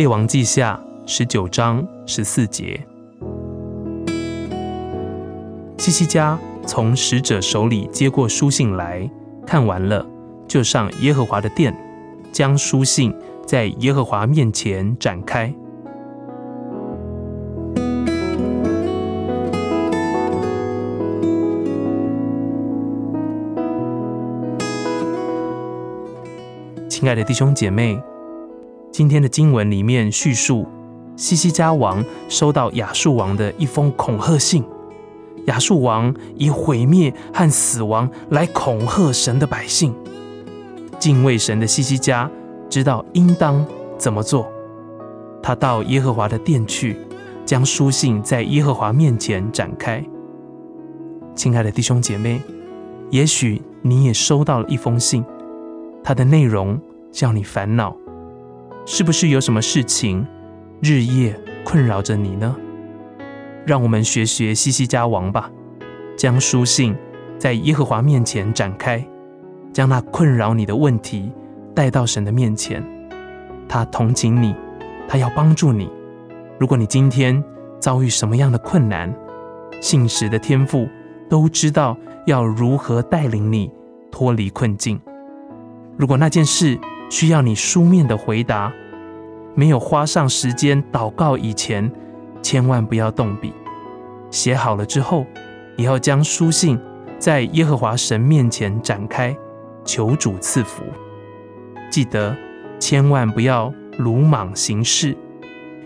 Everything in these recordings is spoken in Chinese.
列王记下十九章十四节，西西家从使者手里接过书信来看完了，就上耶和华的殿，将书信在耶和华面前展开。亲爱的弟兄姐妹，今天的经文里面叙述西西家王收到亚述王的一封恐吓信，亚述王以毁灭和死亡来恐吓神的百姓。敬畏神的西西家知道应当怎么做，他到耶和华的殿去，将书信在耶和华面前展开。亲爱的弟兄姐妹，也许你也收到了一封信，它的内容。叫你烦恼，是不是有什么事情日夜困扰着你呢？让我们学学西西家王吧，将书信在耶和华面前展开，将那困扰你的问题带到神的面前。他同情你，他要帮助你。如果你今天遭遇什么样的困难，信实的天赋都知道要如何带领你脱离困境。如果那件事，需要你书面的回答，没有花上时间祷告以前，千万不要动笔。写好了之后，也要将书信在耶和华神面前展开，求主赐福。记得千万不要鲁莽行事。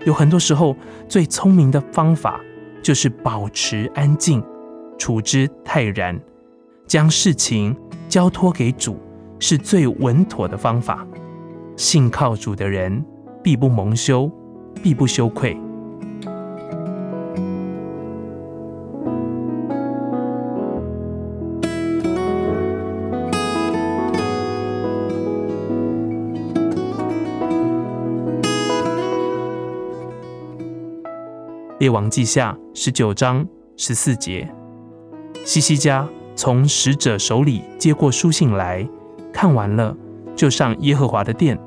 有很多时候，最聪明的方法就是保持安静，处之泰然，将事情交托给主。是最稳妥的方法。信靠主的人，必不蒙羞，必不羞愧。列王记下十九章十四节，西西家从使者手里接过书信来。看完了，就上耶和华的殿，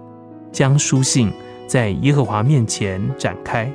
将书信在耶和华面前展开。